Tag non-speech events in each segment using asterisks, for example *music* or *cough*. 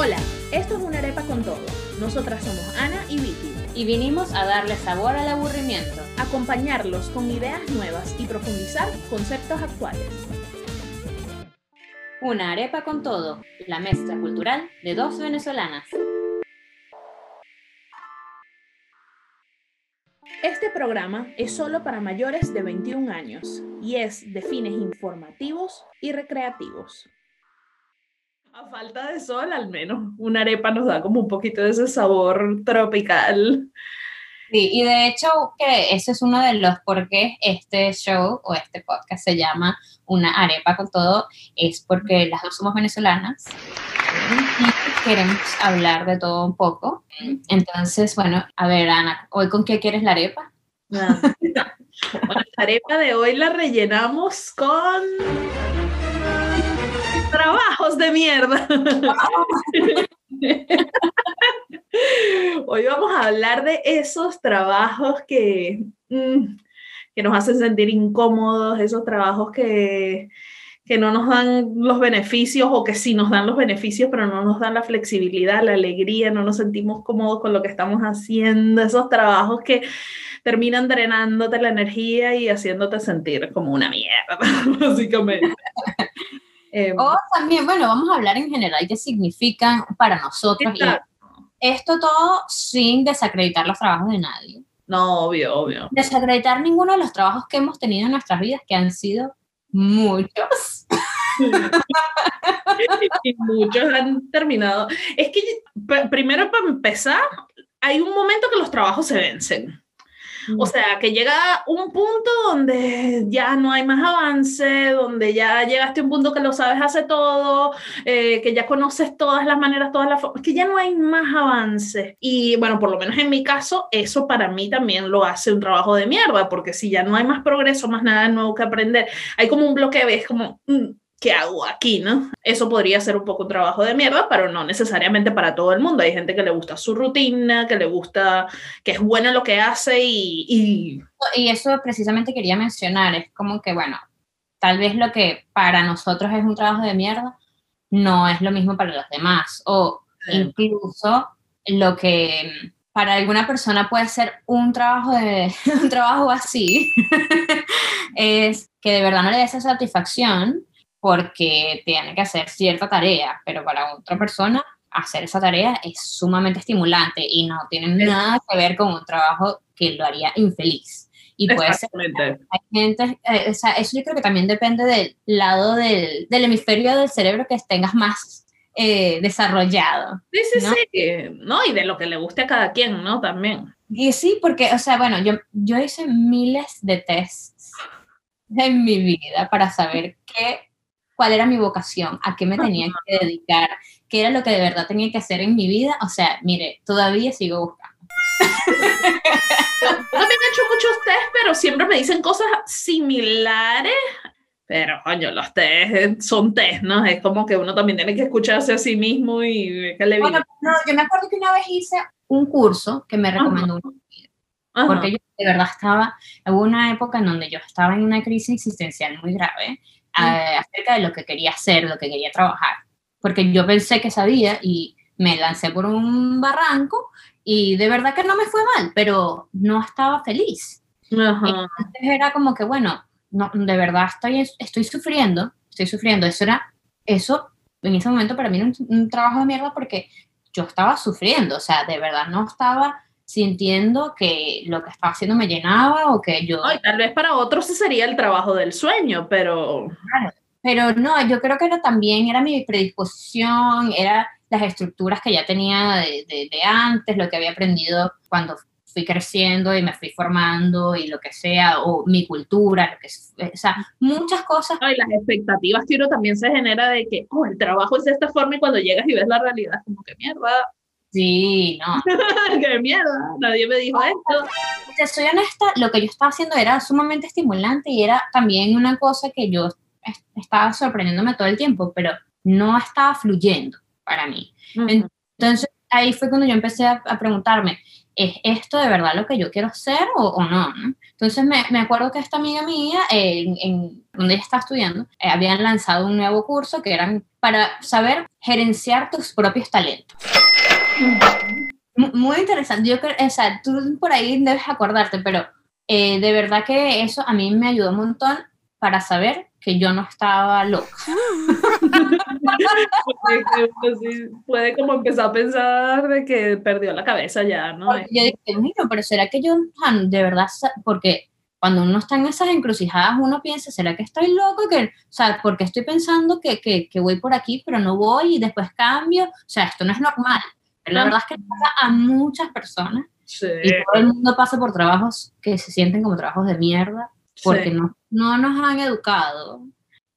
Hola, esto es una arepa con todo. Nosotras somos Ana y Vicky. Y vinimos a darle sabor al aburrimiento. Acompañarlos con ideas nuevas y profundizar conceptos actuales. Una arepa con todo, la mezcla cultural de dos venezolanas. Este programa es solo para mayores de 21 años y es de fines informativos y recreativos. A falta de sol, al menos, una arepa nos da como un poquito de ese sabor tropical. Sí, y de hecho que ese es uno de los por qué este show o este podcast se llama Una arepa con todo, es porque las dos somos venezolanas y queremos hablar de todo un poco. Entonces, bueno, a ver, Ana, ¿hoy con qué quieres la arepa? Ah. *laughs* Bueno, la arepa de hoy la rellenamos con trabajos de mierda. *laughs* Hoy vamos a hablar de esos trabajos que, mm, que nos hacen sentir incómodos, esos trabajos que, que no nos dan los beneficios o que sí nos dan los beneficios, pero no nos dan la flexibilidad, la alegría, no nos sentimos cómodos con lo que estamos haciendo, esos trabajos que terminan drenándote la energía y haciéndote sentir como una mierda, *laughs* básicamente. *laughs* Eh, o también, bueno, vamos a hablar en general qué significan para nosotros. Esto todo sin desacreditar los trabajos de nadie. No, obvio, obvio. Desacreditar ninguno de los trabajos que hemos tenido en nuestras vidas, que han sido muchos. *laughs* y muchos han terminado. Es que primero para empezar, hay un momento que los trabajos se vencen. O sea, que llega un punto donde ya no hay más avance, donde ya llegaste a un punto que lo sabes hace todo, eh, que ya conoces todas las maneras, todas las formas, que ya no hay más avance. Y bueno, por lo menos en mi caso, eso para mí también lo hace un trabajo de mierda, porque si ya no hay más progreso, más nada nuevo que aprender, hay como un bloqueo, es como... Mm, ¿qué hago aquí, no? Eso podría ser un poco un trabajo de mierda, pero no necesariamente para todo el mundo. Hay gente que le gusta su rutina, que le gusta, que es buena lo que hace y... Y, y eso precisamente quería mencionar, es como que, bueno, tal vez lo que para nosotros es un trabajo de mierda, no es lo mismo para los demás, o incluso lo que para alguna persona puede ser un trabajo de *laughs* un trabajo así *laughs* es que de verdad no le dé esa satisfacción porque tiene que hacer cierta tarea, pero para otra persona hacer esa tarea es sumamente estimulante y no tiene nada que ver con un trabajo que lo haría infeliz. Y puede ser, hay gente, eh, o sea, eso yo creo que también depende del lado del, del hemisferio del cerebro que tengas más eh, desarrollado. Sí, sí, sí, ¿no? Y de lo que le guste a cada quien, ¿no? También. Y sí, porque, o sea, bueno, yo, yo hice miles de tests en mi vida para saber qué cuál era mi vocación, a qué me tenía que dedicar, qué era lo que de verdad tenía que hacer en mi vida. O sea, mire, todavía sigo buscando. Yo también he hecho muchos test, pero siempre me dicen cosas similares. Pero, coño, los test son test, ¿no? Es como que uno también tiene que escucharse a sí mismo y que le Bueno, no, yo me acuerdo que una vez hice un curso que me recomendó un porque yo de verdad estaba, hubo una época en donde yo estaba en una crisis existencial muy grave acerca de lo que quería hacer, lo que quería trabajar. Porque yo pensé que sabía y me lancé por un barranco y de verdad que no me fue mal, pero no estaba feliz. Entonces era como que, bueno, no, de verdad estoy, estoy sufriendo, estoy sufriendo. Eso era, eso en ese momento para mí era un, un trabajo de mierda porque yo estaba sufriendo, o sea, de verdad no estaba sintiendo que lo que estaba haciendo me llenaba o que yo... tal vez para otros sería el trabajo del sueño, pero... pero no, yo creo que era también, era mi predisposición, era las estructuras que ya tenía de, de, antes, lo que había aprendido cuando fui creciendo y me fui formando y lo que sea, o mi cultura, lo que, o sea, muchas cosas. y las expectativas que uno también se genera de que, oh, el trabajo es de esta forma y cuando llegas y ves la realidad, como que mierda, Sí, no. *laughs* ¡Qué mierda! Nadie me dijo esto. Te soy honesta, lo que yo estaba haciendo era sumamente estimulante y era también una cosa que yo estaba sorprendiéndome todo el tiempo, pero no estaba fluyendo para mí. Entonces, ahí fue cuando yo empecé a, preguntarme, ¿es esto de verdad lo que yo quiero hacer o, no, Entonces me, me, acuerdo que esta amiga mía, en, donde ella está estudiando, eh, habían lanzado un nuevo curso que eran para saber gerenciar tus propios talentos. Muy interesante. Yo o sea, tú por ahí debes acordarte, pero eh, de verdad que eso a mí me ayudó un montón para saber que yo no estaba loca. puede, como empezar a pensar de que perdió la cabeza ya, ¿no? Yo dije, mira, pero ¿será que yo de verdad, porque cuando uno está en esas encrucijadas, uno piensa, ¿será que estoy loco? Que, o sea, porque estoy pensando que, que, que voy por aquí, pero no voy y después cambio. O sea, esto no es normal. La verdad es que pasa a muchas personas. Y todo el mundo pasa por trabajos que se sienten como trabajos de mierda, porque no, no nos han educado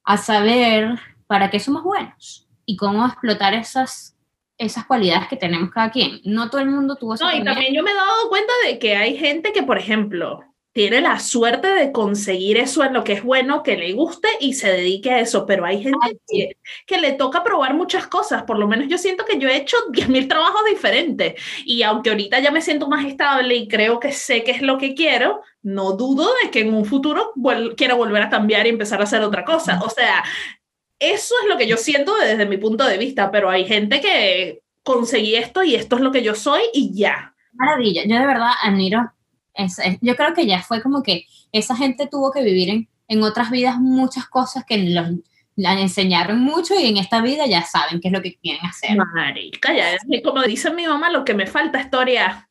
a saber para qué somos buenos y cómo explotar esas, esas cualidades que tenemos cada quien. No todo el mundo tuvo esa No, y también yo me he dado cuenta de que hay gente que, por ejemplo, tiene la suerte de conseguir eso en lo que es bueno, que le guste y se dedique a eso, pero hay gente que, le toca probar muchas cosas, por lo menos yo siento que yo he hecho *laughs* 10.000 trabajos diferentes. Y aunque ahorita ya me siento más estable y creo que sé qué es lo que quiero, no dudo de que en un futuro quiera volver a cambiar y empezar a hacer otra cosa. O sea, eso es lo que yo siento desde mi punto de vista, pero hay gente que conseguí esto y esto es lo que yo soy y ya. Maravilla, yo de verdad admiro yo creo que ya fue como que esa gente tuvo que vivir en, en otras vidas muchas cosas que los la enseñaron mucho y en esta vida ya saben qué es lo que quieren hacer. Marica, ya, como dice mi mamá, lo que me falta es historia.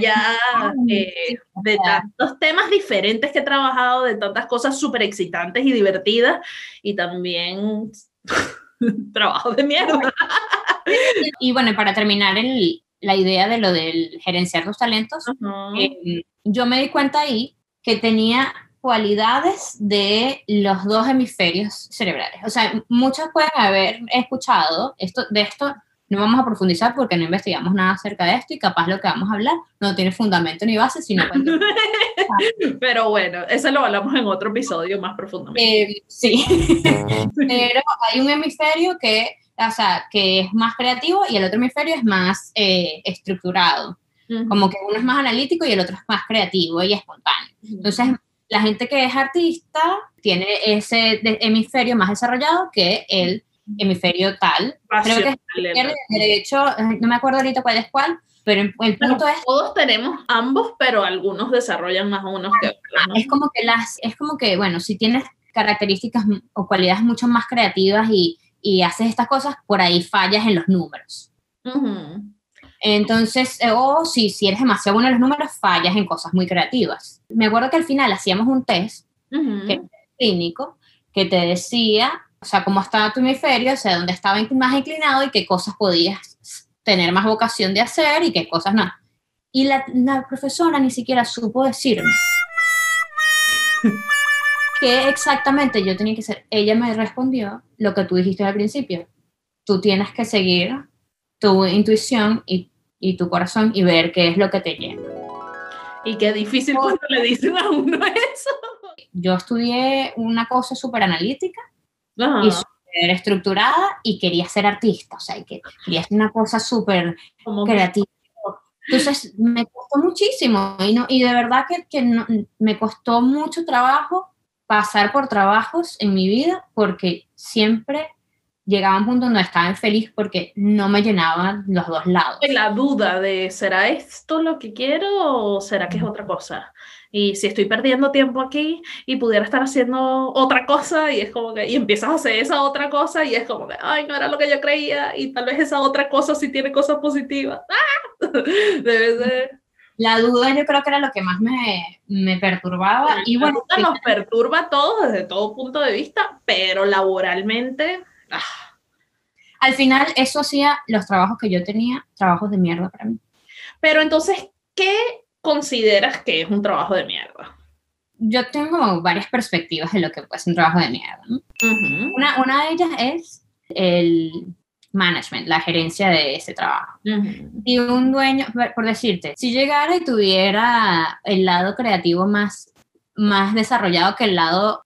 ya *laughs* eh, de tantos temas diferentes que he trabajado, de tantas cosas súper excitantes y divertidas, y también *laughs* trabajo de mierda. Y bueno, para terminar el, la idea de lo del gerenciar los talentos, eh, yo me di cuenta ahí que tenía cualidades de los dos hemisferios cerebrales. O sea, muchos pueden haber escuchado esto, de esto, no vamos a profundizar porque no investigamos nada acerca de esto y capaz lo que vamos a hablar no tiene fundamento ni base, sino... *laughs* Pero bueno, eso lo hablamos en otro episodio más profundamente. Eh, sí, *laughs* pero hay un hemisferio que o sea, que es más creativo y el otro hemisferio es más eh, estructurado. Como que uno es más analítico y el otro es más creativo y espontáneo. Entonces, la gente que es artista tiene ese hemisferio más desarrollado que el hemisferio tal. Creo que es, de hecho, eh, no me acuerdo ahorita cuál es cuál, pero el punto es... Todos tenemos ambos, pero algunos desarrollan más unos que otros. Es como que las, es como que, bueno, si tienes características o cualidades mucho más creativas y y haces estas cosas, por ahí fallas en los números. Entonces, eh, o si, si eres demasiado bueno en los números, fallas en cosas muy creativas. Me acuerdo que al final hacíamos un test clínico que te decía, o sea, cómo estaba tu hemisferio, o sea, dónde estaba más inclinado y qué cosas podías tener más vocación de hacer y qué cosas no. Y la, la profesora ni siquiera supo decirme *laughs* qué exactamente yo tenía que hacer. Ella me respondió lo que tú dijiste al principio. Tú tienes que seguir tu intuición y, y tu corazón y ver qué es lo que te llena. Y qué difícil cuando le dicen a uno eso. Yo estudié una cosa súper analítica y súper estructurada y quería ser artista, o sea, que quería hacer una cosa súper creativa. Entonces me costó muchísimo y, no, y de verdad que, que no, me costó mucho trabajo pasar por trabajos en mi vida porque siempre llegaba un punto donde estaba feliz porque no me llenaban los dos lados. La duda de, ¿será esto lo que quiero o será que es otra cosa? Y si estoy perdiendo tiempo aquí y pudiera estar haciendo otra cosa y es como que, y empiezas a hacer esa otra cosa y es como que, ay, no era lo que yo creía y tal vez esa otra cosa sí tiene cosas positivas. *laughs* ¡Ah! *laughs* Debe ser la duda yo creo que era lo que más me, me perturbaba. y bueno, nos perturba a todos desde todo punto de vista, pero laboralmente... Ah. Al final eso hacía los trabajos que yo tenía, trabajos de mierda para mí. Pero entonces, ¿qué consideras que es un trabajo de mierda? Yo tengo varias perspectivas de lo que ser un trabajo de mierda. una, una de ellas es el management, la gerencia de ese trabajo. Y un dueño, por decirte, si llegara y tuviera el lado creativo más, más desarrollado que el lado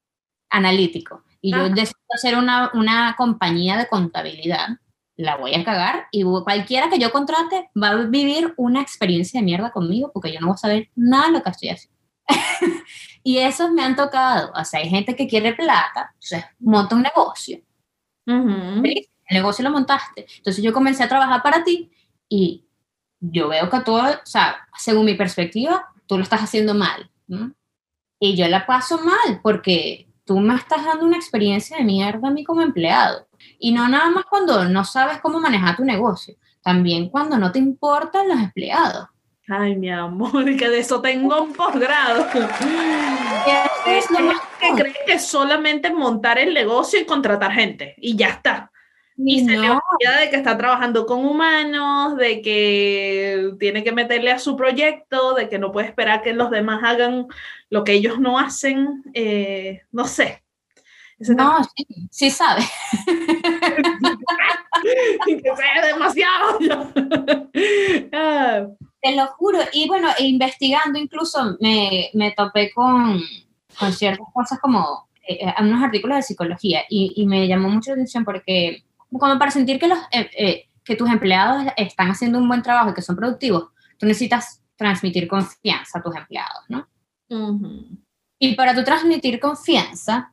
analítico, y yo decido hacer una, una compañía de contabilidad, la voy a cagar y cualquiera que yo contrate va a vivir una experiencia de mierda conmigo porque yo no voy a saber nada de lo que estoy haciendo. *laughs* y esos me han tocado. O sea, hay gente que quiere plata, o sea, monta un negocio. El negocio lo montaste. Entonces yo comencé a trabajar para ti y yo veo que todo, o sea, según mi perspectiva, tú lo estás haciendo mal. Y yo la paso mal porque tú me estás dando una experiencia de mierda a mí como empleado. Y no nada más cuando no sabes cómo manejar tu negocio, también cuando no te importan los empleados. Ay, mi amor, que de eso tengo un posgrado. Es que crees que solamente montar el negocio y contratar gente y ya está. Y se le olvida de que está trabajando con humanos, de que tiene que meterle a su proyecto, de que no puede esperar que los demás hagan lo que ellos no hacen. Eh, no sé. no, sí, sí sabe. *laughs* que sea demasiado. *laughs* Ah. Te lo juro. Y bueno, investigando incluso me, me topé con, con, ciertas cosas como eh, eh, unos artículos de psicología y, y me llamó mucho la atención porque como para sentir que, los, eh, eh, que tus empleados están haciendo un buen trabajo y que son productivos, tú necesitas transmitir confianza a tus empleados, ¿no? Y para tú transmitir confianza,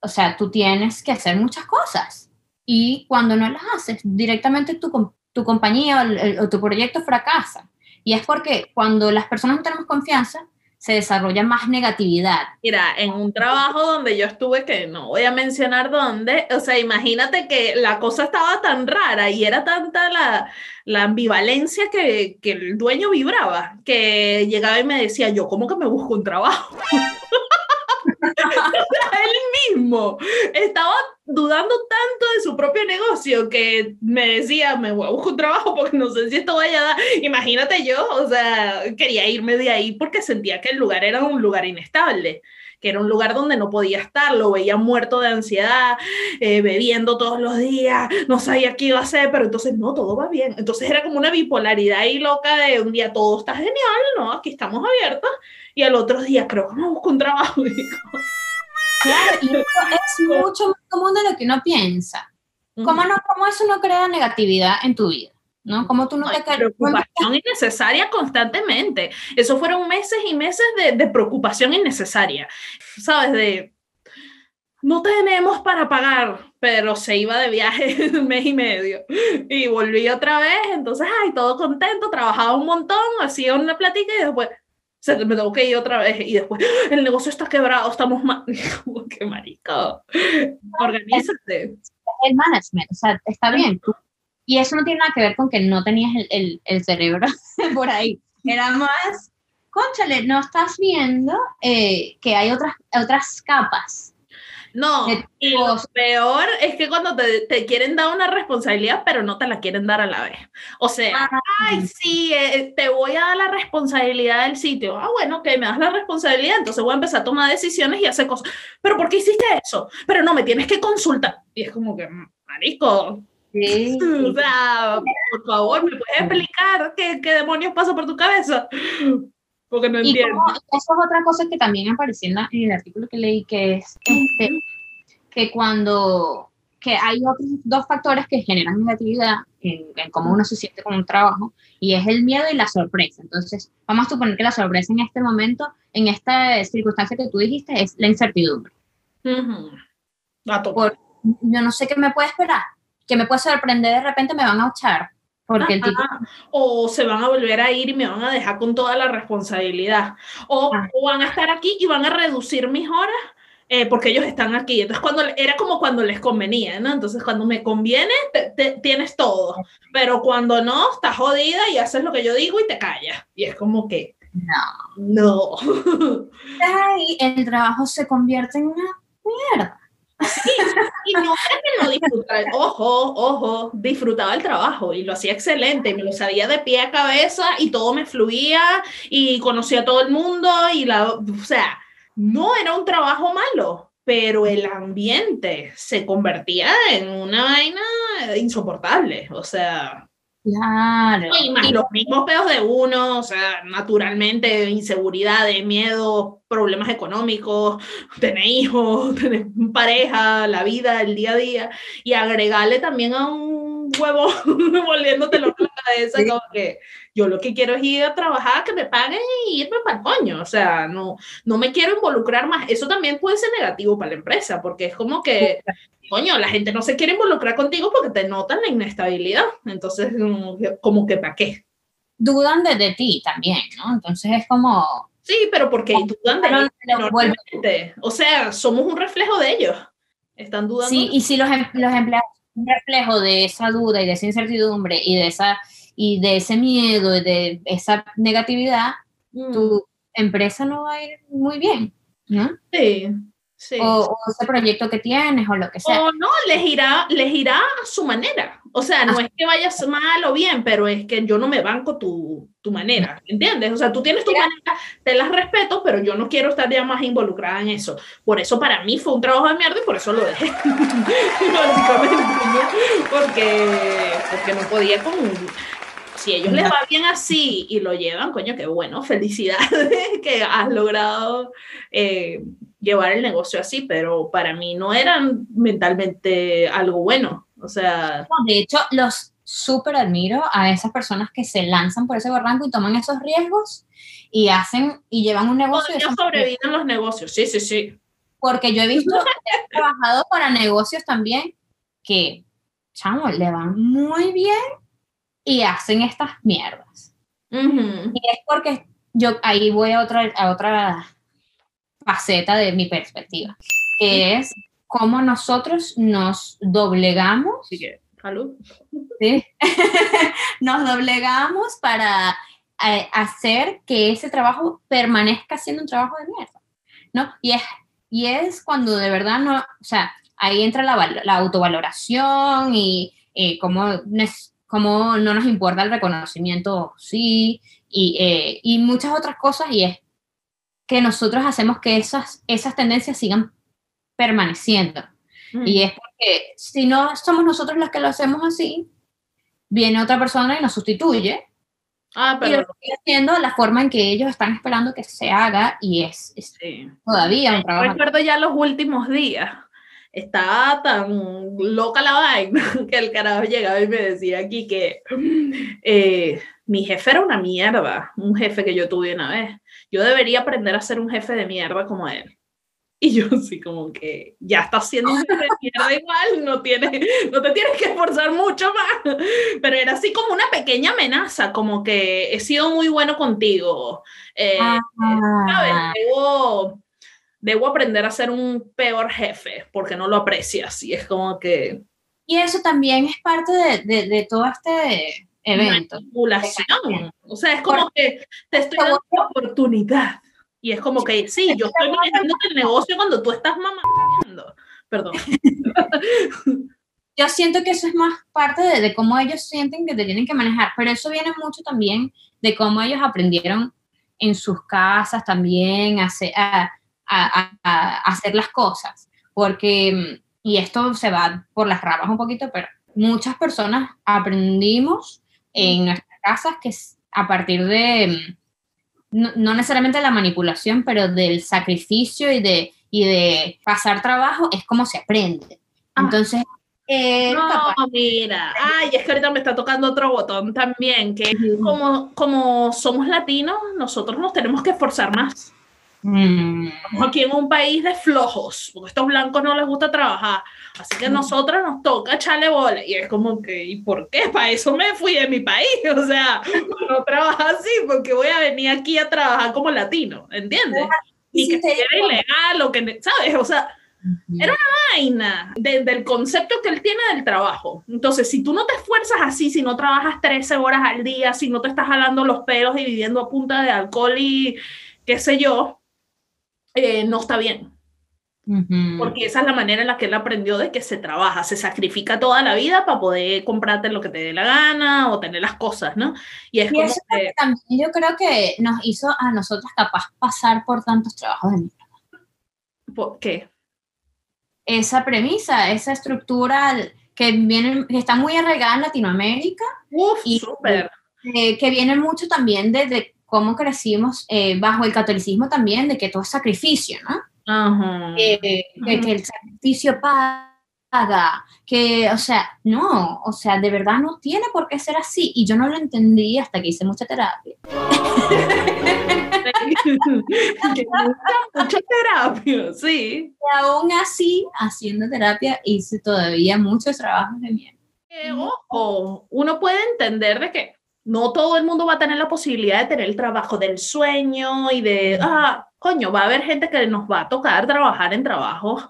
o sea, tú tienes que hacer muchas cosas. Y cuando no las haces, directamente tu, tu compañía o, o tu proyecto fracasa. Y es porque cuando las personas no tenemos confianza, se desarrolla más negatividad. Mira, en un trabajo donde yo estuve, que no voy a mencionar dónde, o sea, imagínate que la cosa estaba tan rara y era tanta la, la ambivalencia que, que el dueño vibraba, que llegaba y me decía, yo, ¿cómo que me busco un trabajo? *laughs* él mismo estaba dudando tanto de su propio negocio que me decía, me voy a buscar un trabajo porque no sé si esto vaya a dar. Imagínate yo, o sea, quería irme de ahí porque sentía que el lugar era un lugar inestable que era un lugar donde no podía estar, lo veía muerto de ansiedad, eh, bebiendo todos los días, no sabía qué iba a hacer, pero entonces no, todo va bien. Entonces era como una bipolaridad y loca de un día todo está genial, ¿no? Aquí estamos abiertos, y al otro día creo que me busco un trabajo. *laughs* Claro, y es *laughs* mucho más común de lo que uno piensa. ¿Cómo, no, ¿Cómo eso no crea negatividad en tu vida? ¿no? Como tú no, te Preocupación innecesaria constantemente. Eso fueron meses y meses de, de, preocupación innecesaria, ¿sabes? De no tenemos para pagar, pero se iba de viaje *laughs* un mes y medio y volví otra vez, entonces, ay, todo contento, trabajaba un montón, hacía una plática y después se me tengo que ir otra vez y después el negocio está quebrado, estamos mal. *laughs* ¡Qué marico! Organízate. El management, o sea, está bien. y eso no tiene nada que ver con que no tenías el, el, el cerebro *laughs* por ahí. Era más, conchale, no estás viendo eh, que hay otras, otras capas no, y lo peor es que cuando te, te, quieren dar una responsabilidad, pero no te la quieren dar a la vez. O sea, ay, sí, eh, te voy a dar la responsabilidad del sitio. Ah, bueno, que me das la responsabilidad, entonces voy a empezar a tomar decisiones y hacer cosas. Pero ¿por qué hiciste eso? Pero no, me tienes que consultar. Y es como que, marico, Sí. O sea, por favor, ¿me puedes explicar qué, qué demonios pasa por tu cabeza? Porque no entiendo. eso es otra cosa que también apareció en, el artículo que leí, que es este, que cuando que hay otros dos factores que generan negatividad en, cómo uno se siente con un trabajo, y es el miedo y la sorpresa. Entonces, vamos a suponer que la sorpresa en este momento, en esta circunstancia que tú dijiste, es la incertidumbre. Por, yo no sé qué me puede esperar, que me puede sorprender de repente, me van a echar, porque O se van a volver a ir y me van a dejar con toda la responsabilidad. O, ah. o van a estar aquí y van a reducir mis horas eh, porque ellos están aquí. Entonces, cuando, era como cuando les convenía, ¿no? Entonces, cuando me conviene, te, tienes todo. Pero cuando no, estás jodida y haces lo que yo digo y te callas. Y es como que... No. No. *laughs* Ay, el trabajo se convierte en una mierda. Y no es que no disfrutaba, ojo, ojo, disfrutaba el trabajo y lo hacía excelente, me lo sabía de pie a cabeza y todo me fluía y conocía a todo el mundo y la, o sea, no era un trabajo malo, pero el ambiente se convertía en una vaina insoportable, o sea, Claro. Y los mismos peos de uno, o sea, naturalmente, inseguridad, miedo, problemas económicos, *laughs* tener hijos, *laughs* tener pareja, la vida, el día a día, y agregarle también a un huevo *laughs* volviéndote loco la cabeza, como que yo lo que quiero es ir a trabajar, que me paguen y irme para el coño, o sea, no, no me quiero involucrar más, eso también puede ser negativo para la empresa, porque es como que, coño, la gente no se quiere involucrar contigo porque te notan la inestabilidad, entonces, como que, ¿para qué? Dudan de, de ti también, ¿no? Entonces es como... Sí, pero porque dudan de ti, o sea, somos un reflejo de ellos. Están dudando. Sí, y si los, em, los empleados un reflejo de esa duda y de esa incertidumbre y de, esa, y de ese miedo y de esa negatividad, mm. tu empresa no va a ir muy bien, ¿no? Sí. O, ese proyecto que tienes o lo que sea. O no, les irá, les irá a su manera. O sea, no ah. es que vayas mal o bien, pero es que yo no me banco tu, tu manera, ¿entiendes? O sea, tú tienes tu manera, te las respeto, pero yo no quiero estar ya más involucrada en eso. Por eso para mí fue un trabajo de mierda y por eso lo dejé. *laughs* Básicamente, porque, porque no podía con... Si ellos les va bien así y lo llevan, coño, qué bueno, felicidades *laughs* que has logrado eh, llevar el negocio así, pero para mí no eran mentalmente algo bueno. O sea... de hecho, los súper admiro a esas personas que se lanzan por ese barranco y toman esos riesgos y hacen y llevan un negocio. Ellos sobreviven los negocios, sí, sí, sí. Porque yo he visto, *laughs* he trabajado para negocios también que, chamo, le van muy bien y hacen estas mierdas. Y es porque yo ahí voy a otra, a otra faceta de mi perspectiva, que es cómo nosotros nos doblegamos. *laughs* nos doblegamos para eh, hacer que ese trabajo permanezca siendo un trabajo de mierda, ¿no? Y es, y es cuando de verdad no, o sea, ahí entra la, la autovaloración y eh, cómo, cómo, no nos importa el reconocimiento, sí, y, eh, y muchas otras cosas, y es que nosotros hacemos que esas, esas tendencias sigan permaneciendo. Y es porque si no somos nosotros los que lo hacemos así, viene otra persona y nos sustituye. Ah, pero... Y haciendo la forma en que ellos están esperando que se haga y es, todavía un trabajo. Recuerdo ya los últimos días. Estaba tan loca la vaina *laughs* que el carajo llegaba y me decía aquí que eh, mi jefe era una mierda, un jefe que yo tuve una vez yo debería aprender a ser un jefe de mierda como él. Y yo *laughs* sí, como que ya jefe de mierda igual, no, tiene, no te tienes que esforzar mucho más. Pero era así como una pequeña amenaza, como que he sido muy bueno contigo. Eh, ah. ¿sabes? Debo, debo aprender a ser un peor jefe porque no lo aprecias. Y es como que... Y eso también es parte de, de, de todo este evento. Manipulación. O sea, es como que te estoy dando una oportunidad. Y es como que, sí, yo estoy manejando el negocio cuando tú estás mamando. Perdón. *laughs* yo siento que eso es más parte de, de, cómo ellos sienten que te tienen que manejar, pero eso viene mucho también de cómo ellos aprendieron en sus casas también a hacer, a, a, a hacer las cosas. Porque, y esto se va por las ramas un poquito, pero muchas personas aprendimos en nuestras casas, que a partir de, no, necesariamente la manipulación, pero del sacrificio y de, y de pasar trabajo, es como se aprende. Ah. Entonces, eh, no, mira, ay, es que ahorita me está tocando otro botón también, que como, como somos latinos, nosotros nos tenemos que esforzar más. Mm. Estamos aquí en un país de flojos, porque a estos blancos no les gusta trabajar. Así que a nosotros nos toca echarle bola. Y es como que, ¿y por qué? Para eso me fui de mi país. *laughs* O sea, no trabajo así, porque voy a venir aquí a trabajar como latino, ¿entiendes? Y que sea ilegal o que, ¿sabes? O sea, era una vaina del concepto que él tiene del trabajo. Entonces, si tú no te esfuerzas así, si no trabajas 13 horas al día, si no te estás jalando los pelos y viviendo a punta de alcohol y qué sé yo, eh, no está bien. Porque esa es la manera en la que él aprendió de que se trabaja, se sacrifica toda la vida para poder comprarte lo que te dé la gana o tener las cosas, ¿no? Y es como que... También yo creo que nos hizo a nosotros capaz pasar por tantos trabajos de mierda. ¿Por qué? Esa premisa, esa estructura que, viene, que está muy arraigada en Latinoamérica. Uf, y súper. Eh, que viene mucho también desde cómo crecimos eh, bajo el catolicismo también, de que todo es sacrificio, ¿no? Ajá. Eh, que, el sacrificio paga que, o sea, no, o sea, de verdad no tiene por qué ser así. Y yo no lo entendí hasta que hice mucha terapia. *laughs* mucha terapia, sí. Y aún así, haciendo terapia, hice todavía muchos trabajos de mierda. Eh, ojo, uno puede entender de que no todo el mundo va a tener la posibilidad de tener el trabajo del sueño y de, ah, coño, va a haber gente que nos va a tocar trabajar en trabajos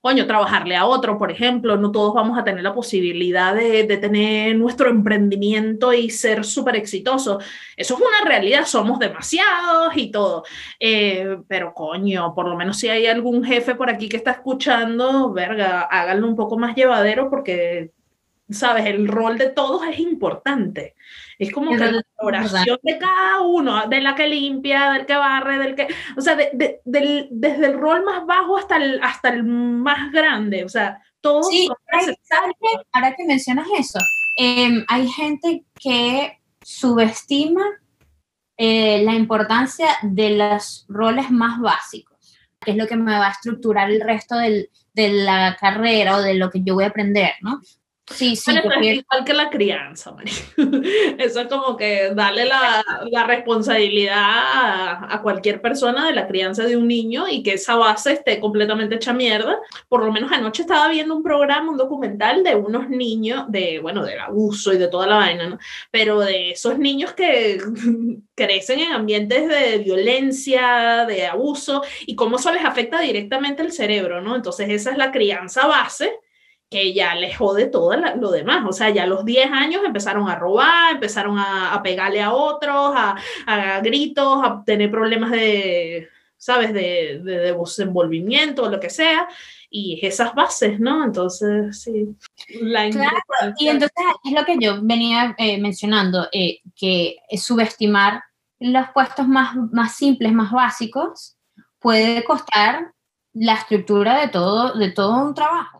coño, trabajarle a otro, por ejemplo, no todos vamos a tener la posibilidad de, de tener nuestro emprendimiento y ser súper exitosos. Eso es una realidad, somos demasiados y todo. Eh, pero coño, por lo menos si hay algún jefe por aquí que está escuchando, verga, háganlo un poco más llevadero porque, sabes, el rol de todos es importante. Es como que la oración de cada uno, de la que limpia, del que barre, del que, o sea, de, del, desde el rol más bajo hasta el, hasta el más grande, o sea, todos sí, ahora que mencionas eso, em, hay gente que subestima eh, la importancia de los roles más básicos, que es lo que me va a estructurar el resto del, de la carrera o de lo que yo voy a aprender, ¿no? Sí, sí. es igual que la crianza, María. *laughs* Eso es como que darle la, la responsabilidad a, a, cualquier persona de la crianza de un niño y que esa base esté completamente hecha mierda. Por lo menos anoche estaba viendo un programa, un documental de unos niños, de, bueno, del abuso y de toda la vaina, ¿no? Pero de esos niños que *laughs* crecen en ambientes de violencia, de abuso y cómo eso les afecta directamente el cerebro, ¿no? Entonces esa es la crianza base que ya les jode todo lo demás. O sea, ya a los 10 años empezaron a robar, empezaron a, a pegarle a otros, a, a, gritos, a tener problemas de, ¿sabes?, de, de, de desenvolvimiento o lo que sea. Y esas bases, ¿no? Entonces, sí. La claro, y entonces es lo que yo venía eh, mencionando, eh, que subestimar los puestos más, más simples, más básicos, puede costar la estructura de todo, de todo un trabajo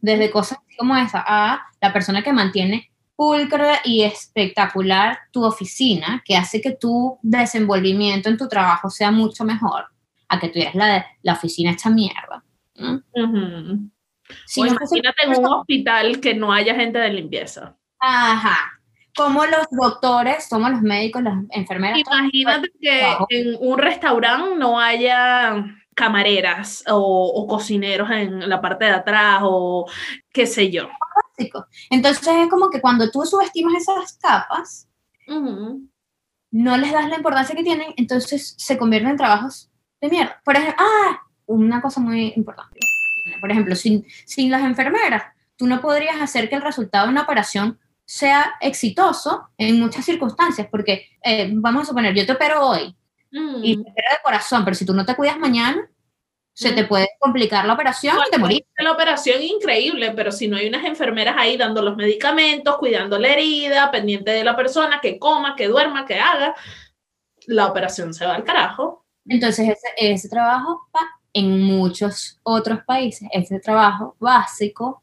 desde cosas como esa a la persona que mantiene pulcra y espectacular tu oficina, que hace que tu desenvolvimiento en tu trabajo sea mucho mejor, a que tuvieras la, la oficina hecha mierda. si imagínate en un hospital que no haya gente de limpieza. Ajá. Como los doctores, como los médicos, las enfermeras. Imagínate que en un restaurante no haya camareras o, cocineros en la parte de atrás o qué sé yo. Entonces es como que cuando tú subestimas esas capas, no les das la importancia que tienen, entonces se convierten en trabajos de mierda. Por ejemplo, ah, una cosa muy importante. Por ejemplo, sin, sin las enfermeras, tú no podrías hacer que el resultado de una operación sea exitoso en muchas circunstancias, porque eh, vamos a suponer, yo te opero hoy, y te de corazón, pero si tú no te cuidas mañana, se te puede complicar la operación y te morís. La operación increíble, pero si no hay unas enfermeras ahí dando los medicamentos, cuidando la herida, pendiente de la persona, que coma, que duerma, que haga, la operación se va al carajo. Entonces ese, ese trabajo va en muchos otros países, ese trabajo básico,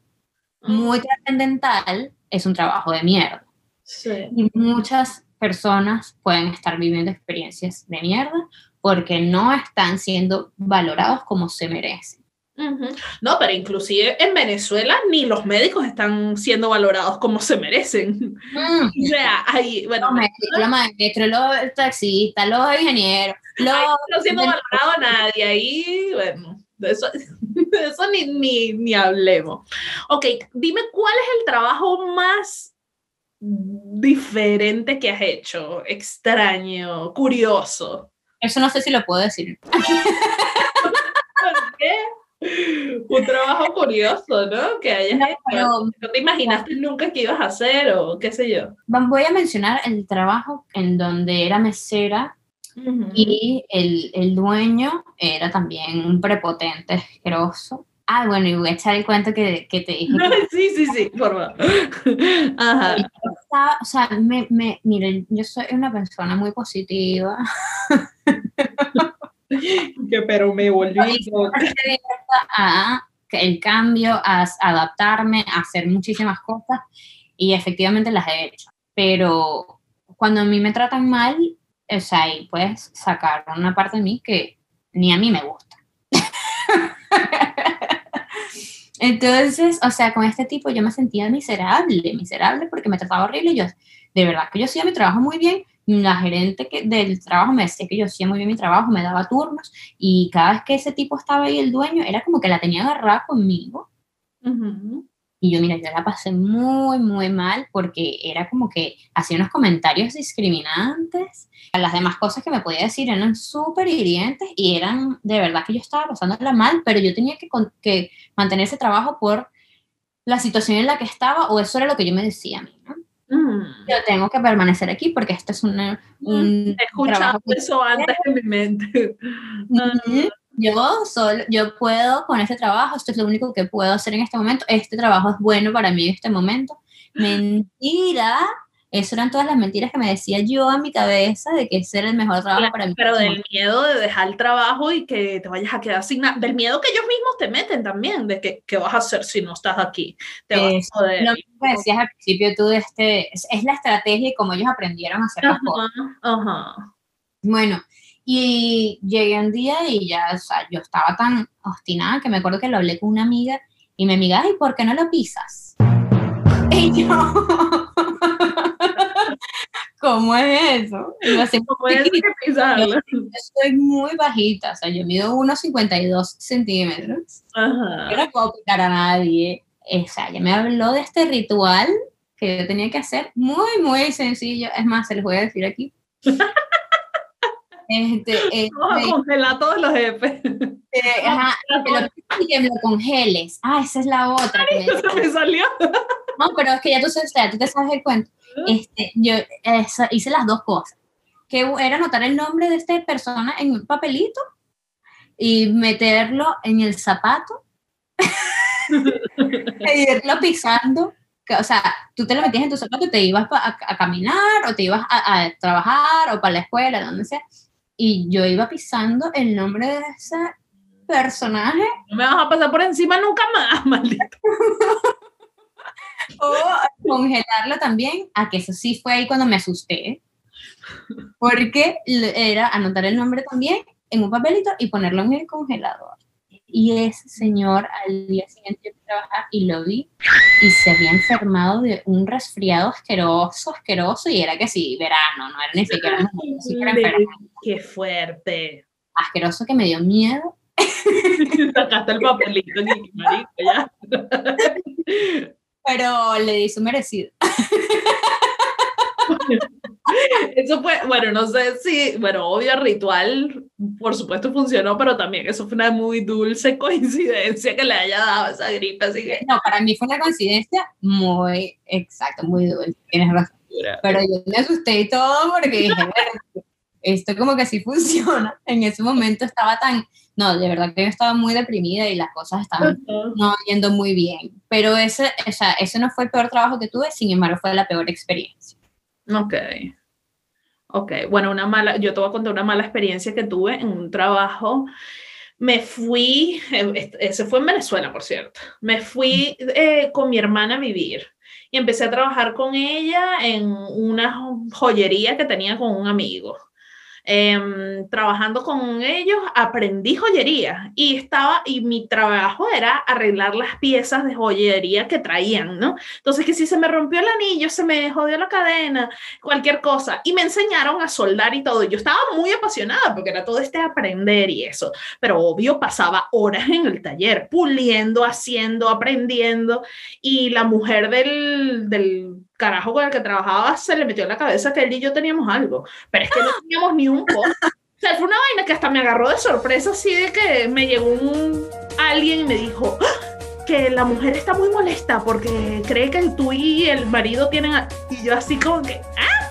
muy trascendental, es un trabajo de mierda. Sí. Y muchas personas pueden estar viviendo experiencias de mierda porque no están siendo valorados como se merecen. No, pero inclusive en Venezuela ni los médicos están siendo valorados como se merecen. Mm. O sea, hay, bueno, los médicos, los maestros, los taxistas, los ingenieros, los... no está siendo valorado nadie, ahí, bueno, de eso, *laughs* de eso ni, ni, ni hablemos. Ok, dime cuál es el trabajo más diferente que has hecho, extraño, curioso. Eso no sé si lo puedo decir. *laughs* ¿Por qué? Un trabajo curioso, ¿no? Que hayas no, ¿No te imaginaste nunca que ibas a hacer o qué sé yo? Voy a mencionar el trabajo en donde era mesera y el, el, dueño era también un prepotente, asqueroso. Ah, bueno, y voy a echar el cuento que, que te dije. *laughs* sí, sí, sí, por favor. *laughs* Ajá. o sea, me, me, miren, yo soy una persona muy positiva. *laughs* que pero me volví a el cambio, a adaptarme, a hacer muchísimas cosas y efectivamente las he hecho. Pero cuando a mí me tratan mal, o sea, ahí puedes sacar una parte de mí que ni a mí me gusta. Entonces, o sea, con este tipo yo me sentía miserable, miserable porque me trataba horrible. Yo, de verdad que yo hacía mi trabajo muy bien, la gerente que, del trabajo me decía que yo hacía muy bien mi trabajo, me daba turnos y cada vez que ese tipo estaba ahí, el dueño, era como que la tenía agarrada conmigo. Y yo, mira, yo la pasé muy, muy mal porque era como que hacía unos comentarios discriminantes. Las demás cosas que me podía decir eran súper hirientes y eran de verdad que yo estaba pasándola mal, pero yo tenía que, que mantener ese trabajo por la situación en la que estaba o eso era lo que yo me decía a mí, ¿no? Mm. Yo tengo que permanecer aquí porque esto es una, un... He escuchado eso antes en mi mente. Yo solo, yo puedo con este trabajo, esto es lo único que puedo hacer en este momento, este trabajo es bueno para mí en este momento. Mentira, eso eran todas las mentiras que me decía yo a mi cabeza de que ese era el mejor trabajo para mí. Pero del miedo de dejar el trabajo y que te vayas a quedar sin nada, del miedo que ellos mismos te meten también, de que qué vas a hacer si no estás aquí. Te vas a Lo mismo que decías al principio tú, de este, es, la estrategia y cómo ellos aprendieron a hacer las cosas. Ajá. Bueno, y llegué un día y ya, o sea, yo estaba tan obstinada que me acuerdo que lo hablé con una amiga y mi amiga, ay, ¿por qué no lo pisas? *laughs* Y yo, *laughs* ¿cómo es eso? Y yo, ¿Cómo es que pisarlo? *laughs* Yo, soy muy bajita, o sea, yo mido 1,52 centímetros. Ajá. Yo no puedo picar a nadie. O sea, ella me habló de este ritual que yo tenía que hacer, muy, muy sencillo. Es más, se les voy a decir aquí. Este, *laughs* Vamos a congelar todos los jefes. Eh, ajá, que lo, congeles. Ah, esa es la otra. Ay, que me, me salió. No, pero es que ya tú, sabes, tú te sabes el cuento. Este, yo hice las dos cosas. Que era anotar el nombre de esta persona en un papelito y meterlo en el zapato *laughs* e irlo pisando. O sea, tú te lo metías en tu zapato y te ibas a, a caminar o te ibas a, a, trabajar o para la escuela, donde sea y yo iba pisando el nombre de ese personaje. No me vas a pasar por encima nunca más, *laughs* maldito. o congelarlo también, a que eso sí fue ahí cuando me asusté, porque era anotar el nombre también en un papelito y ponerlo en el congelador. Y ese señor al día siguiente trabajar y lo vi y se había enfermado de un resfriado asqueroso, asqueroso, y era que sí, verano, no era ni siquiera, ni siquiera Qué fuerte. Asqueroso que me dio miedo. *laughs* Sacaste el papelito, *laughs* marico, ya. Pero le di su merecido. *laughs* Eso fue, bueno, no sé si, bueno, obvio, ritual, por supuesto funcionó, pero también eso fue una muy dulce *laughs* coincidencia que le haya dado esa gripe, así que... No, para mí fue una coincidencia muy, exacto, muy dulce, tienes razón. Pero yo me asusté y todo porque dije, esto como que sí funciona. *laughs* En ese momento estaba tan, no, de verdad que yo estaba muy deprimida y las cosas estaban no yendo muy bien. Pero ese, o sea, ese no fue el peor trabajo que tuve, sin embargo fue la peor experiencia. Ok. Ok, bueno, una mala, yo te voy a contar una mala experiencia que tuve en un trabajo. Me fui, eh, ese fue en Venezuela, por cierto. Me fui eh, con mi hermana a vivir y empecé a trabajar con ella en una joyería que tenía con un amigo. Em, trabajando con ellos aprendí joyería y estaba y mi trabajo era arreglar las piezas de joyería que traían, ¿no? Entonces que si se me rompió el anillo, se me jodió la cadena, cualquier cosa y me enseñaron a soldar y todo. Yo estaba muy apasionada porque era todo este aprender y eso, pero obvio pasaba horas en el taller puliendo, haciendo, aprendiendo y la mujer del, del carajo con el que trabajaba se le metió en la cabeza que él y yo teníamos algo, pero es que no teníamos ni un poco. O sea, fue una vaina que hasta me agarró de sorpresa, así de que me llegó un alguien y me dijo ¡Ah! que la mujer está muy molesta porque cree que tú y el marido tienen... Y yo así como que, ¿ah?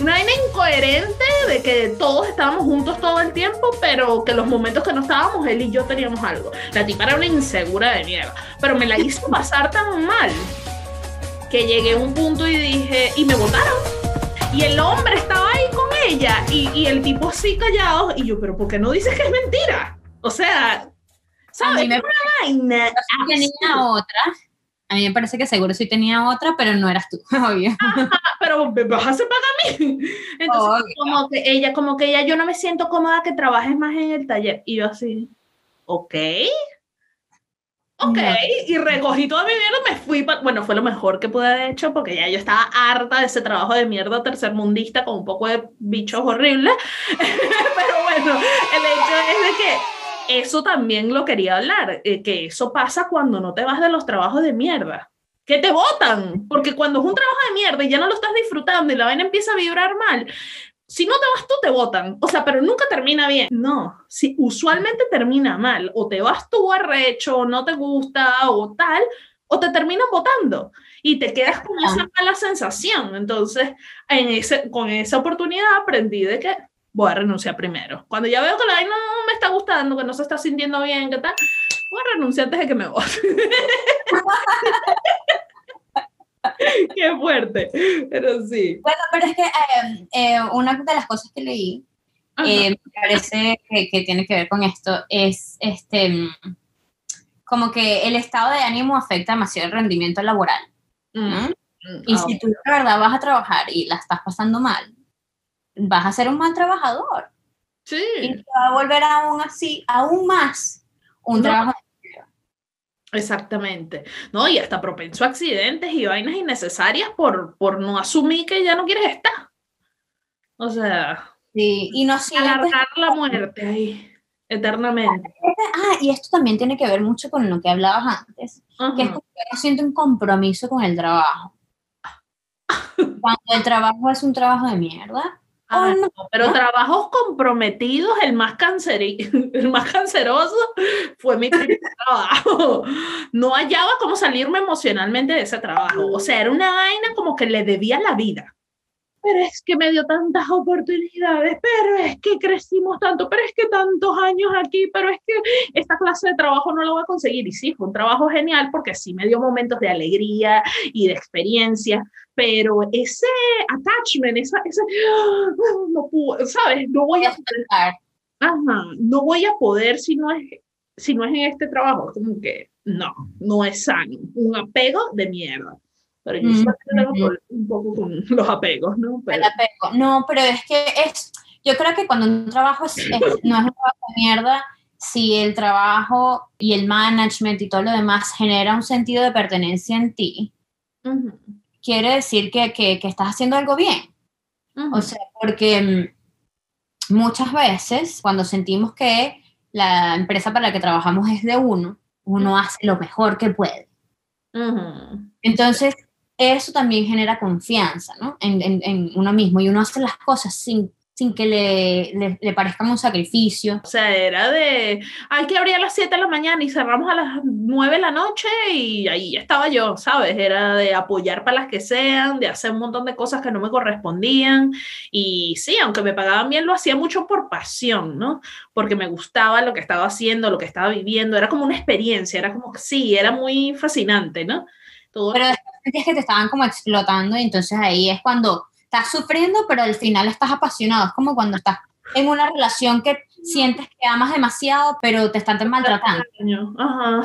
Una vaina incoherente de que todos estábamos juntos todo el tiempo, pero que los momentos que no estábamos, él y yo teníamos algo. La tipa era una insegura de mierda, pero me la hizo pasar tan mal que llegué a un punto y dije, y me votaron. Y el hombre estaba ahí con ella y, y el tipo así callado. Y yo, pero ¿por qué no dices que es mentira? O sea, ¿sabes? Me una vaina. tenía otra. A mí me parece que seguro sí tenía otra, pero no eras tú, *laughs* obvio. pero me vas a hacer para mí. Entonces, como que ella, como que ella, yo no me siento cómoda que trabajes más en el taller. Y yo así, ok. Ok, y recogí toda mi mierda, me fui, bueno, fue lo mejor que pude haber hecho porque ya yo estaba harta de ese trabajo de mierda tercermundista con un poco de bichos horribles, *laughs* pero bueno, el hecho es de que eso también lo quería hablar, eh, que eso pasa cuando no te vas de los trabajos de mierda, que te votan, porque cuando es un trabajo de mierda y ya no lo estás disfrutando y la vaina empieza a vibrar mal, si no te vas tú, te votan. O sea, pero nunca termina bien. No, si usualmente termina mal, o te vas tú arrecho, o no te gusta, o tal, o te terminan votando y te quedas con esa mala sensación. Entonces, en ese, con esa oportunidad aprendí de que voy a renunciar primero. Cuando ya veo que la vaina no me está gustando, que no se está sintiendo bien, ¿qué tal? Voy a renunciar antes de que me voten. *laughs* *laughs* Qué fuerte, pero sí. Bueno, pero es que eh, eh, una de las cosas que leí, eh, me parece que, tiene que ver con esto, es este, como que el estado de ánimo afecta demasiado el rendimiento laboral. Mm, mm, y si tú de verdad vas a trabajar y la estás pasando mal, vas a ser un mal trabajador. Sí. Y te va a volver aún así, aún más, un trabajo Exactamente, ¿no? Y hasta propenso a accidentes y vainas innecesarias por, por no asumir que ya no quieres estar. O sea, sí, y no alargar la muerte ahí, eternamente. Ah, y esto también tiene que ver mucho con lo que hablabas antes, que es que no siento un compromiso con el trabajo. Cuando el trabajo es un trabajo de mierda, Ah, pero trabajos comprometidos, el más, *laughs* el más canceroso fue mi primer *laughs* trabajo. No hallaba cómo salirme emocionalmente de ese trabajo. O sea, era una vaina como que le debía la vida pero es que me dio tantas oportunidades, pero es que crecimos tanto, pero es que tantos años aquí, pero es que esta clase de trabajo no lo voy a conseguir. Y sí, fue un trabajo genial porque sí me dio momentos de alegría y de experiencia, pero ese attachment, esa, ese, no puedo, ¿sabes? No voy a poder, ajá, no voy a poder si no es, si no es en este trabajo, como que no, no es sano, un apego de mierda. Pero yo mm, tengo un poco con *laughs* los apegos, ¿no? Pero... El apego. No, pero es que es, yo creo que cuando un trabajo es, no es un trabajo de mierda, si el trabajo y el management y todo lo demás genera un sentido de pertenencia en ti, quiere decir que, que, que, estás haciendo algo bien. O sea, porque mm, muchas veces cuando sentimos que la empresa para la que trabajamos es de uno, uno hace lo mejor que puede. Entonces, eso también genera confianza ¿no? en, en, en, uno mismo y uno hace las cosas sin, sin que le, le, le parezcan un sacrificio. O sea, era de, hay que abrir a las 7 de la mañana y cerramos a las 9 de la noche y ahí estaba yo, ¿sabes? Era de apoyar para las que sean, de hacer un montón de cosas que no me correspondían y sí, aunque me pagaban bien, lo hacía mucho por pasión, ¿no? Porque me gustaba lo que estaba haciendo, lo que estaba viviendo, era como una experiencia, era como, sí, era muy fascinante, ¿no? Todo pero es que te estaban como explotando y entonces ahí es cuando estás sufriendo, pero al final estás apasionado. Es como cuando estás en una relación que sientes que amas demasiado, pero te están maltratando. Ajá.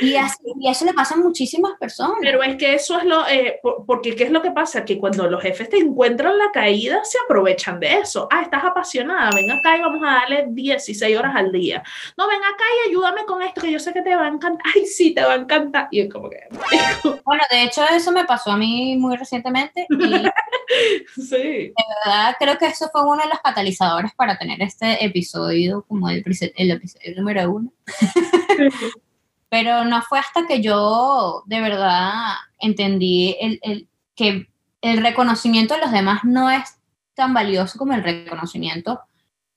Y, así, y, eso le pasa a muchísimas personas. Pero es que eso es lo, eh, porque ¿qué es lo que pasa? Que cuando los jefes te encuentran la caída, se aprovechan de eso. Ah, estás apasionada, ven acá y vamos a darle 16 horas al día. No, ven acá y ayúdame con esto, que yo sé que te va a encantar. Ay, sí, te va a encantar. Y es como que... *laughs* Bueno, de hecho eso me pasó a mí muy recientemente. *laughs* sí. De verdad, creo que eso fue uno de los catalizadores para tener este episodio como el, el episodio número uno. Pero no fue hasta que yo de verdad entendí el, el, que el reconocimiento de los demás no es tan valioso como el reconocimiento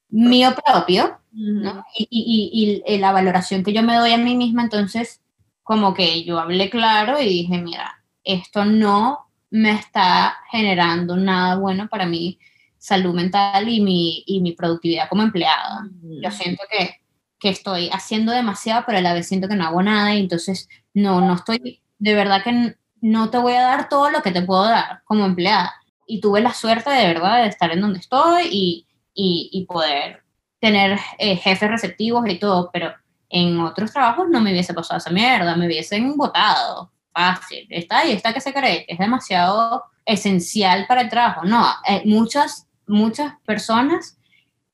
mío propio, ¿no? y, y, y, la valoración que yo me doy a mí misma, entonces como que yo hablé claro y dije, mira, esto no me está generando nada bueno para mi salud mental y mi, y mi productividad como empleada. Yo siento que que estoy haciendo demasiado, pero a la vez siento que no hago nada y entonces no, no estoy, de verdad que no te voy a dar todo lo que te puedo dar como empleada. Y tuve la suerte de verdad de estar en donde estoy y, y, y poder tener eh, jefes receptivos y todo, pero en otros trabajos no me hubiese pasado esa mierda, me hubiesen votado fácil. Está ahí, está que se cree que es demasiado esencial para el trabajo. No, eh, muchas, muchas personas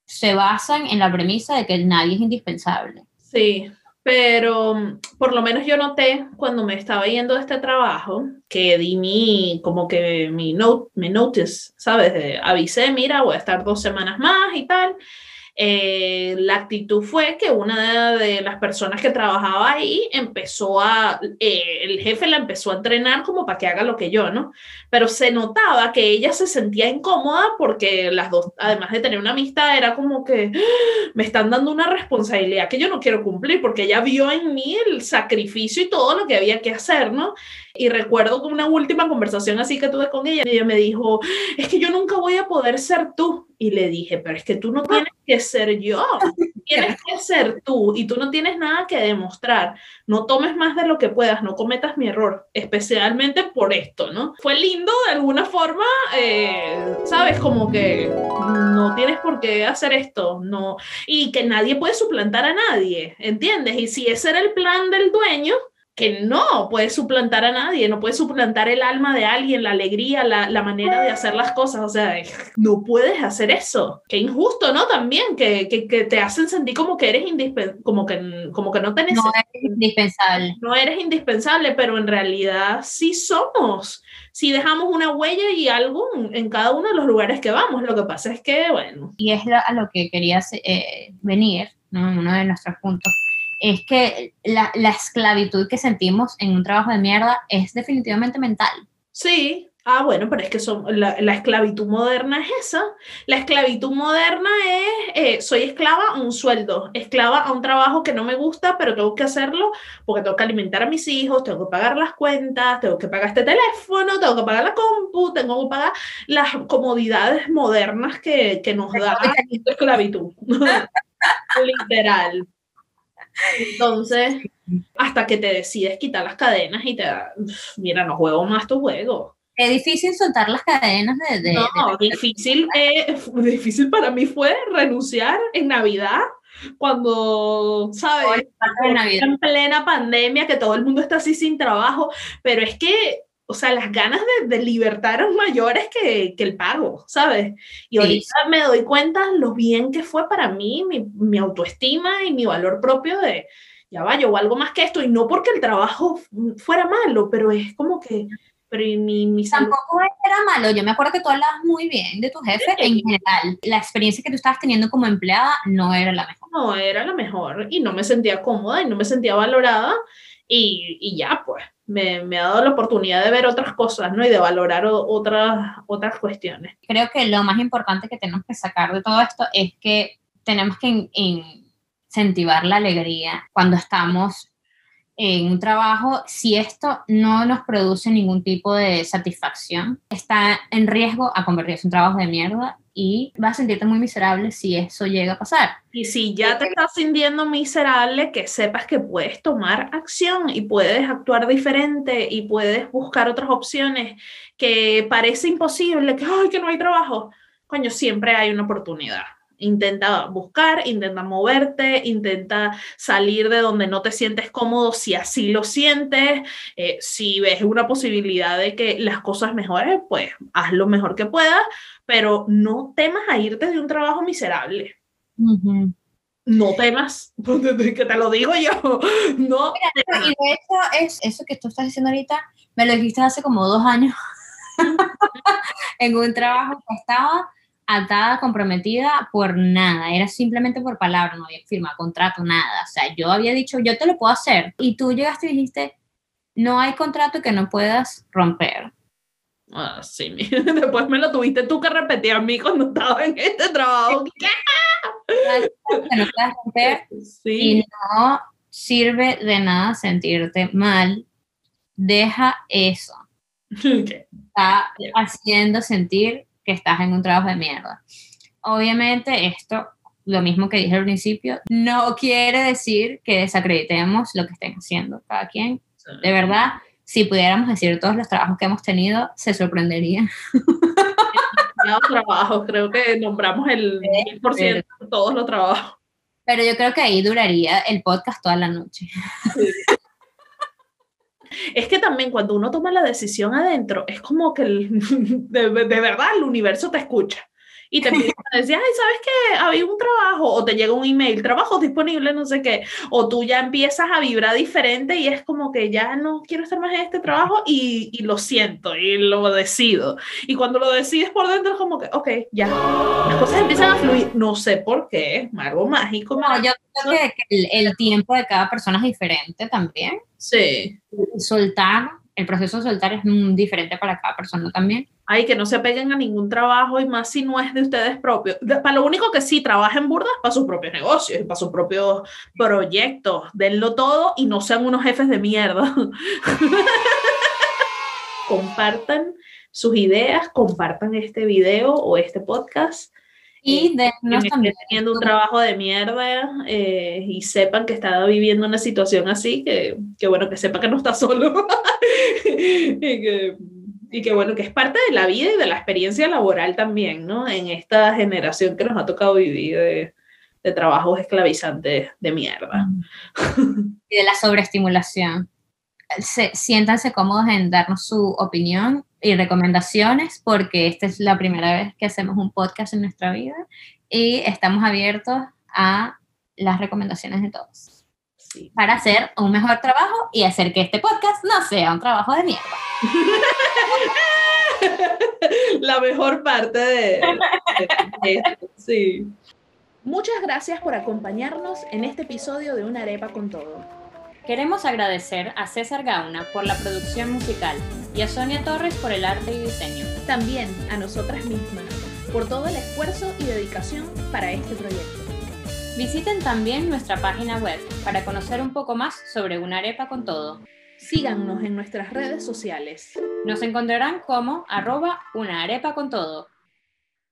se basan en la premisa de que nadie es indispensable. Sí, Pero mm, por lo menos yo noté cuando me estaba yendo de este trabajo que di mi, como que mi, note, mi notice, ¿sabes? avisé, mira, voy a estar dos semanas más y tal. Eh, la actitud fue que una de, las personas que trabajaba ahí empezó a, eh, el jefe la empezó a entrenar como para que haga lo que yo, ¿no? Pero se notaba que ella se sentía incómoda porque las dos, además de tener una amistad, era como que ¡Ah! me están dando una responsabilidad que yo no quiero cumplir porque ella vio en mí el sacrificio y todo lo que había que hacer, ¿no? Y recuerdo una última conversación así que tuve con ella, ella me dijo, es que yo nunca voy a poder ser tú. Y le dije, pero es que tú no tienes que ser yo, tienes que ser tú y tú no tienes nada que demostrar. No tomes más de lo que puedas, no cometas mi error, especialmente por esto, ¿no? Fue lindo de alguna forma, eh, ¿sabes? Como que no tienes por qué hacer esto, no. Y que nadie puede suplantar a nadie, ¿entiendes? Y si ese era el plan del dueño, que no puede suplantar a nadie, no puede suplantar el alma de alguien, la alegría, la, la, manera de hacer las cosas, o sea, no puedes hacer eso. Qué injusto, ¿no? También, que, que, que te hacen sentir como que eres indispensable, como que, como que no te No eres indispensable. No eres indispensable, pero en realidad sí somos. Si dejamos una huella y algo en cada uno de los lugares que vamos, lo que pasa es que, bueno. Y es a lo que querías eh, venir, ¿no? uno de nuestros puntos es que la, la, esclavitud que sentimos en un trabajo de mierda es definitivamente mental. Sí, ah, bueno, pero es que son, la, la esclavitud moderna es esa. La esclavitud moderna es, eh, soy esclava a un sueldo, esclava a un trabajo que no me gusta, pero tengo que hacerlo porque tengo que alimentar a mis hijos, tengo que pagar las cuentas, tengo que pagar este teléfono, tengo que pagar la compu, tengo que pagar las comodidades modernas que, que nos da la esclavitud. *laughs* Literal. Entonces, hasta que te decides quitar las cadenas y te da, mira, no juego más tu juego. Es difícil soltar las cadenas de... no, difícil, eh, difícil para mí fue renunciar en Navidad cuando, ¿sabes? En plena pandemia, que todo el mundo está así sin trabajo, pero es que o sea, las ganas de, de libertad eran mayores que, que, el pago, ¿sabes? Y ahorita me doy cuenta lo bien que fue para mí, mi, mi, autoestima y mi valor propio de, ya va, yo algo más que esto, y no porque el trabajo fuera malo, pero es como que, pero mi, mi Tampoco era malo, yo me acuerdo que tú hablabas muy bien de tu jefe en general. La experiencia que tú estabas teniendo como empleada no era la mejor. No era la mejor, y no me sentía cómoda y no me sentía valorada, y, y ya, pues me, me, ha dado la oportunidad de ver otras cosas, ¿no? Y de valorar otras, otras cuestiones. Creo que lo más importante que tenemos que sacar de todo esto es que tenemos que incentivar la alegría cuando estamos en un trabajo, si esto no nos produce ningún tipo de satisfacción, está en riesgo a convertirse en un trabajo de mierda y vas a sentirte muy miserable si eso llega a pasar. Y si ya te estás sintiendo miserable, que sepas que puedes tomar acción y puedes actuar diferente y puedes buscar otras opciones que parece imposible, que, ay, que no hay trabajo. Coño, siempre hay una oportunidad. Intenta buscar, intenta moverte, intenta salir de donde no te sientes cómodo si así lo sientes. Eh, si ves una posibilidad de que las cosas mejoren, pues haz lo mejor que puedas, pero no temas a irte de un trabajo miserable. No temas, *laughs* que te lo digo yo. *laughs* No. Mira, y de hecho, es eso que tú estás diciendo ahorita, me lo dijiste hace como dos años *laughs* en un trabajo que estaba atada, comprometida por nada, era simplemente por palabra, no había firmado contrato, nada. O sea, yo había dicho, yo te lo puedo hacer. Y tú llegaste y dijiste, no hay contrato que no puedas romper. Ah, sí, *laughs* después me lo tuviste tú que repetir a mí cuando estaba en este trabajo. *laughs* no romper sí. Y no sirve de nada sentirte mal. Deja eso. *laughs* Está haciendo sentir que estás en un trabajo de mierda. Obviamente esto, lo mismo que dije al principio, no quiere decir que desacreditemos lo que estén haciendo cada quien. De verdad, si pudiéramos decir todos los trabajos que hemos tenido, se sorprendería. *laughs* trabajos, creo que nombramos el 10% de todos los trabajos. Pero yo creo que ahí duraría el podcast toda la noche. Es que también cuando uno toma la decisión adentro, es como que *laughs* de, de, verdad el universo te escucha y te a decir, ay, ¿sabes qué? Había un trabajo, o te llega un email, trabajo disponible, no sé qué, o tú ya empiezas a vibrar diferente y es como que ya no quiero estar más en este trabajo y, y lo siento y lo decido. Y cuando lo decides por dentro es como que, ok, ya, las cosas empiezan a fluir, no sé por qué, algo mágico. No, yo creo que, el, el, tiempo de cada persona es diferente también. Sí. Soltar el proceso de soltar es diferente para cada persona también. Ay, que no se peguen a ningún trabajo y más si no es de ustedes propios. Para lo único que sí trabajen burdas para sus propios negocios y para sus propios proyectos. Denlo todo y no sean unos jefes de mierda. *laughs* compartan sus ideas, compartan este video o este podcast. Y de no también teniendo un trabajo de mierda eh, y sepan que está viviendo una situación así, que, que bueno, que sepa que no está solo *laughs* y, que, y que bueno, que es parte de la vida y de la experiencia laboral también, ¿no? En esta generación que nos ha tocado vivir de, de trabajos esclavizantes de mierda. Y de la sobreestimulación. Se, siéntanse cómodos en darnos su opinión y recomendaciones porque esta es la primera vez que hacemos un podcast en nuestra vida y estamos abiertos a las recomendaciones de todos para hacer un mejor trabajo y hacer que este podcast no sea un trabajo de mierda. *laughs* la mejor parte de, esto, sí. Muchas gracias por acompañarnos en este episodio de Una arepa con todo. Queremos agradecer a César Gauna por la producción musical y a Sonia Torres por el arte y diseño. También a nosotras mismas por todo el esfuerzo y dedicación para este proyecto. Visiten también nuestra página web para conocer un poco más sobre una arepa con todo. Síganos en nuestras redes sociales. Nos encontrarán como arroba una arepa con todo.